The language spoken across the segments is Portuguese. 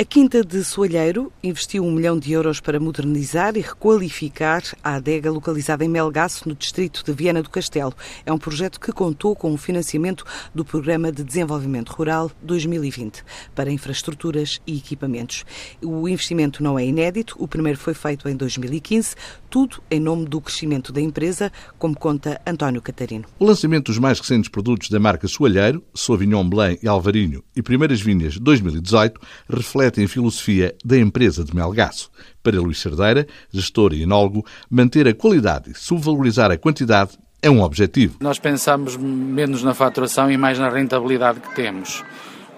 A Quinta de Soalheiro investiu um milhão de euros para modernizar e requalificar a adega localizada em Melgaço, no distrito de Viana do Castelo. É um projeto que contou com o financiamento do Programa de Desenvolvimento Rural 2020 para infraestruturas e equipamentos. O investimento não é inédito, o primeiro foi feito em 2015, tudo em nome do crescimento da empresa, como conta António Catarino. O lançamento dos mais recentes produtos da marca Soalheiro, Sauvignon Blanc e Alvarinho e Primeiras Vinhas 2018, reflete a filosofia da empresa de Melgaço. Para Luís Cerdeira, gestor e enólogo, manter a qualidade e subvalorizar a quantidade é um objetivo. Nós pensamos menos na faturação e mais na rentabilidade que temos.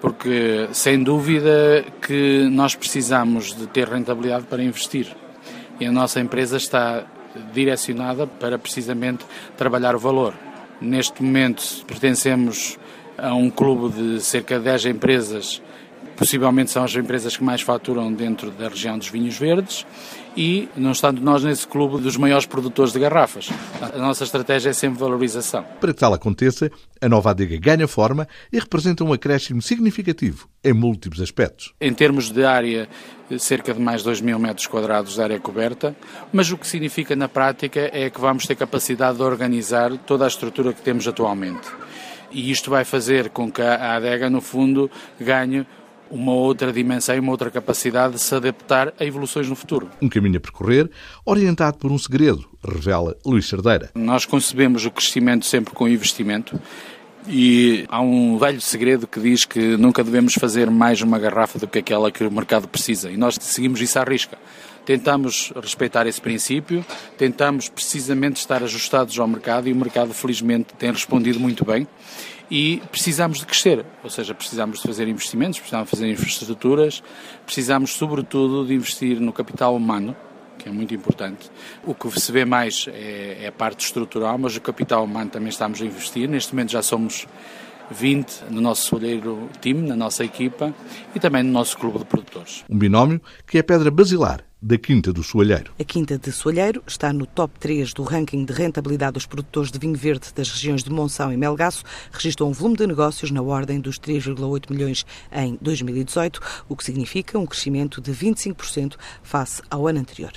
Porque, sem dúvida, que nós precisamos de ter rentabilidade para investir. E a nossa empresa está direcionada para precisamente trabalhar o valor. Neste momento pertencemos a um clube de cerca de 10 empresas possivelmente são as empresas que mais faturam dentro da região dos vinhos verdes e, não estando nós nesse clube dos maiores produtores de garrafas. A nossa estratégia é sempre valorização. Para que tal aconteça, a nova adega ganha forma e representa um acréscimo significativo em múltiplos aspectos. Em termos de área, cerca de mais 2 mil metros quadrados de área coberta, mas o que significa na prática é que vamos ter capacidade de organizar toda a estrutura que temos atualmente. E isto vai fazer com que a adega, no fundo, ganhe uma outra dimensão e uma outra capacidade de se adaptar a evoluções no futuro. Um caminho a percorrer, orientado por um segredo, revela Luís Cerdeira. Nós concebemos o crescimento sempre com investimento. E há um velho segredo que diz que nunca devemos fazer mais uma garrafa do que aquela que o mercado precisa. E nós seguimos isso à risca. Tentamos respeitar esse princípio, tentamos precisamente estar ajustados ao mercado e o mercado, felizmente, tem respondido muito bem e precisamos de crescer, ou seja, precisamos de fazer investimentos, precisamos de fazer infraestruturas, precisamos sobretudo de investir no capital humano, que é muito importante. O que se vê mais é, é a parte estrutural, mas o capital humano também estamos a investir. Neste momento já somos 20 no nosso solheiro time, na nossa equipa e também no nosso clube de produtores. Um binómio que é pedra basilar da Quinta do Soalheiro. A Quinta de Soalheiro está no top 3 do ranking de rentabilidade dos produtores de vinho verde das regiões de Monção e Melgaço. Registrou um volume de negócios na ordem dos 3,8 milhões em 2018, o que significa um crescimento de 25% face ao ano anterior.